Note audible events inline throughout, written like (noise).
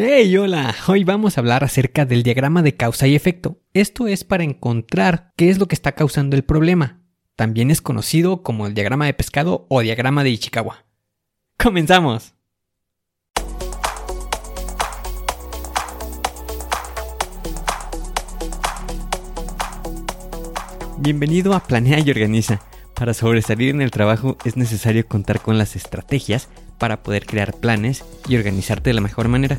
¡Hey, hola! Hoy vamos a hablar acerca del diagrama de causa y efecto. Esto es para encontrar qué es lo que está causando el problema. También es conocido como el diagrama de pescado o diagrama de Ichikawa. ¡Comenzamos! Bienvenido a Planea y Organiza. Para sobresalir en el trabajo es necesario contar con las estrategias para poder crear planes y organizarte de la mejor manera.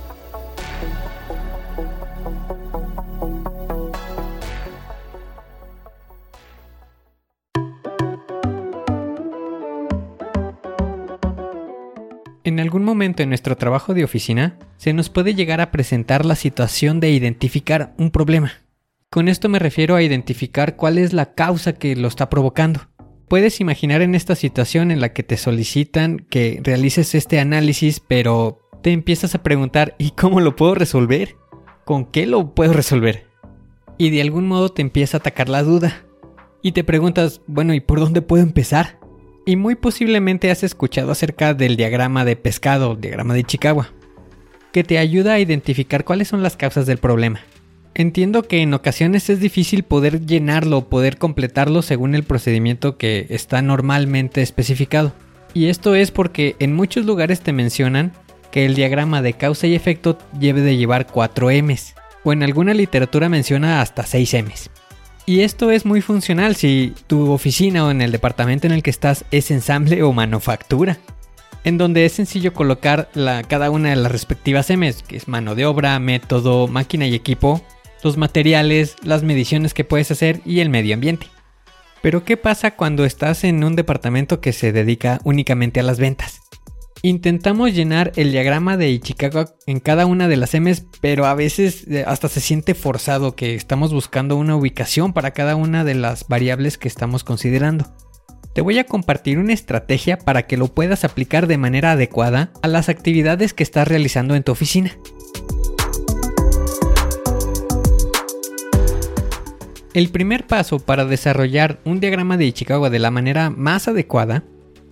En algún momento en nuestro trabajo de oficina se nos puede llegar a presentar la situación de identificar un problema. Con esto me refiero a identificar cuál es la causa que lo está provocando. Puedes imaginar en esta situación en la que te solicitan que realices este análisis, pero te empiezas a preguntar ¿y cómo lo puedo resolver? ¿Con qué lo puedo resolver? Y de algún modo te empieza a atacar la duda. Y te preguntas, bueno, ¿y por dónde puedo empezar? Y muy posiblemente has escuchado acerca del diagrama de pescado, diagrama de Chicago, que te ayuda a identificar cuáles son las causas del problema. Entiendo que en ocasiones es difícil poder llenarlo o poder completarlo según el procedimiento que está normalmente especificado. Y esto es porque en muchos lugares te mencionan que el diagrama de causa y efecto debe de llevar 4 M's, o en alguna literatura menciona hasta 6 M's. Y esto es muy funcional si tu oficina o en el departamento en el que estás es ensamble o manufactura, en donde es sencillo colocar la, cada una de las respectivas M's, que es mano de obra, método, máquina y equipo, los materiales, las mediciones que puedes hacer y el medio ambiente. Pero ¿qué pasa cuando estás en un departamento que se dedica únicamente a las ventas? Intentamos llenar el diagrama de Ichikawa en cada una de las M's, pero a veces eh, hasta se siente forzado que estamos buscando una ubicación para cada una de las variables que estamos considerando. Te voy a compartir una estrategia para que lo puedas aplicar de manera adecuada a las actividades que estás realizando en tu oficina. El primer paso para desarrollar un diagrama de Ichikawa de la manera más adecuada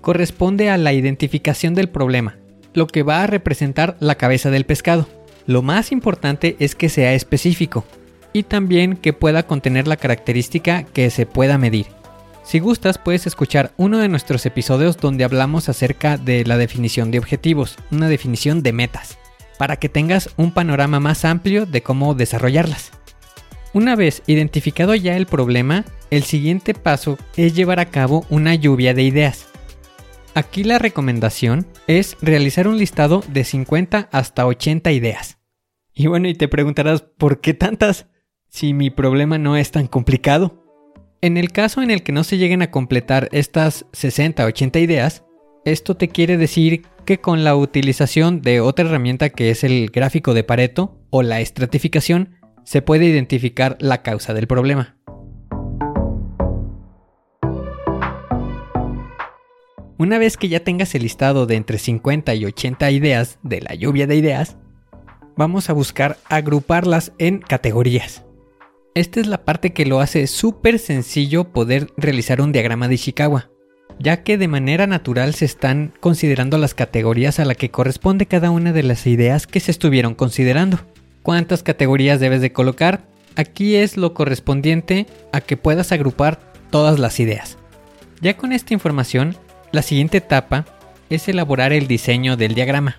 corresponde a la identificación del problema, lo que va a representar la cabeza del pescado. Lo más importante es que sea específico y también que pueda contener la característica que se pueda medir. Si gustas puedes escuchar uno de nuestros episodios donde hablamos acerca de la definición de objetivos, una definición de metas, para que tengas un panorama más amplio de cómo desarrollarlas. Una vez identificado ya el problema, el siguiente paso es llevar a cabo una lluvia de ideas. Aquí la recomendación es realizar un listado de 50 hasta 80 ideas. Y bueno, y te preguntarás, ¿por qué tantas? Si mi problema no es tan complicado. En el caso en el que no se lleguen a completar estas 60 80 ideas, esto te quiere decir que con la utilización de otra herramienta que es el gráfico de Pareto o la estratificación, se puede identificar la causa del problema. Una vez que ya tengas el listado de entre 50 y 80 ideas de la lluvia de ideas, vamos a buscar agruparlas en categorías. Esta es la parte que lo hace súper sencillo poder realizar un diagrama de Ishikawa, ya que de manera natural se están considerando las categorías a la que corresponde cada una de las ideas que se estuvieron considerando. ¿Cuántas categorías debes de colocar? Aquí es lo correspondiente a que puedas agrupar todas las ideas. Ya con esta información, la siguiente etapa es elaborar el diseño del diagrama.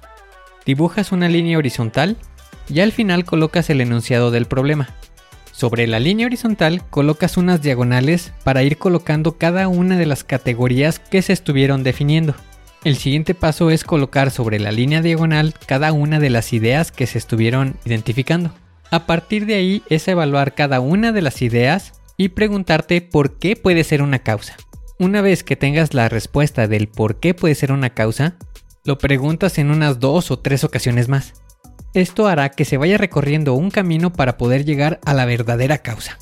Dibujas una línea horizontal y al final colocas el enunciado del problema. Sobre la línea horizontal colocas unas diagonales para ir colocando cada una de las categorías que se estuvieron definiendo. El siguiente paso es colocar sobre la línea diagonal cada una de las ideas que se estuvieron identificando. A partir de ahí es evaluar cada una de las ideas y preguntarte por qué puede ser una causa. Una vez que tengas la respuesta del por qué puede ser una causa, lo preguntas en unas dos o tres ocasiones más. Esto hará que se vaya recorriendo un camino para poder llegar a la verdadera causa.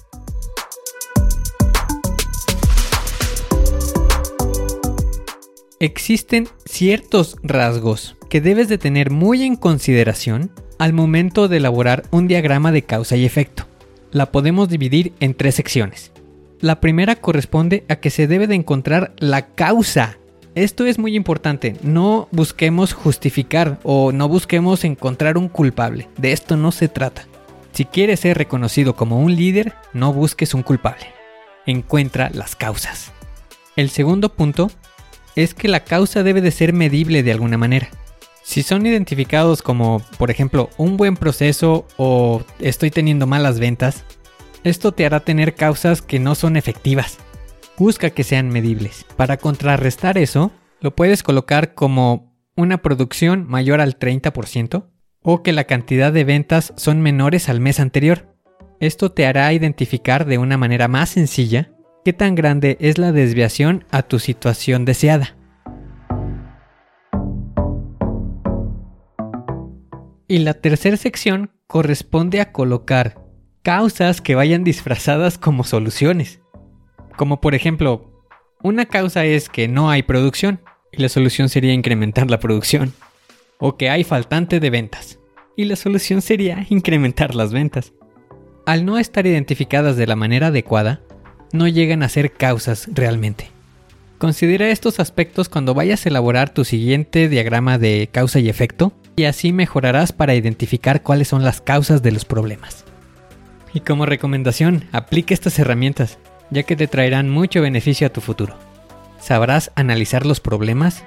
Existen ciertos rasgos que debes de tener muy en consideración al momento de elaborar un diagrama de causa y efecto. La podemos dividir en tres secciones. La primera corresponde a que se debe de encontrar la causa. Esto es muy importante, no busquemos justificar o no busquemos encontrar un culpable, de esto no se trata. Si quieres ser reconocido como un líder, no busques un culpable, encuentra las causas. El segundo punto es que la causa debe de ser medible de alguna manera. Si son identificados como, por ejemplo, un buen proceso o estoy teniendo malas ventas, esto te hará tener causas que no son efectivas. Busca que sean medibles. Para contrarrestar eso, lo puedes colocar como una producción mayor al 30% o que la cantidad de ventas son menores al mes anterior. Esto te hará identificar de una manera más sencilla qué tan grande es la desviación a tu situación deseada. Y la tercera sección corresponde a colocar causas que vayan disfrazadas como soluciones. Como por ejemplo, una causa es que no hay producción y la solución sería incrementar la producción. O que hay faltante de ventas y la solución sería (laughs) incrementar las ventas. Al no estar identificadas de la manera adecuada, no llegan a ser causas realmente. Considera estos aspectos cuando vayas a elaborar tu siguiente diagrama de causa y efecto y así mejorarás para identificar cuáles son las causas de los problemas. Y como recomendación, aplica estas herramientas, ya que te traerán mucho beneficio a tu futuro. Sabrás analizar los problemas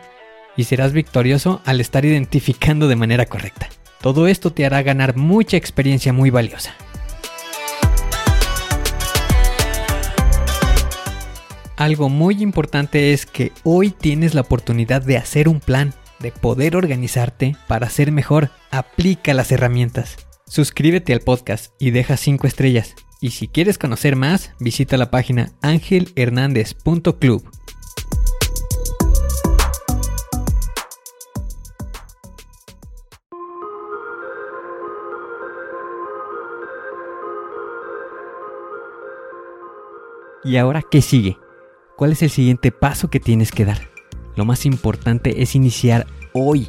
y serás victorioso al estar identificando de manera correcta. Todo esto te hará ganar mucha experiencia muy valiosa. Algo muy importante es que hoy tienes la oportunidad de hacer un plan, de poder organizarte para ser mejor. Aplica las herramientas. Suscríbete al podcast y deja 5 estrellas. Y si quieres conocer más, visita la página angelhernandez.club. ¿Y ahora qué sigue? ¿Cuál es el siguiente paso que tienes que dar? Lo más importante es iniciar hoy,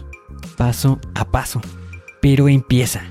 paso a paso. Pero empieza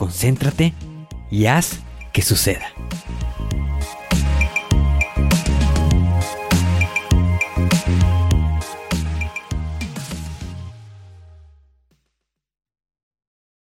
concéntrate y haz que suceda.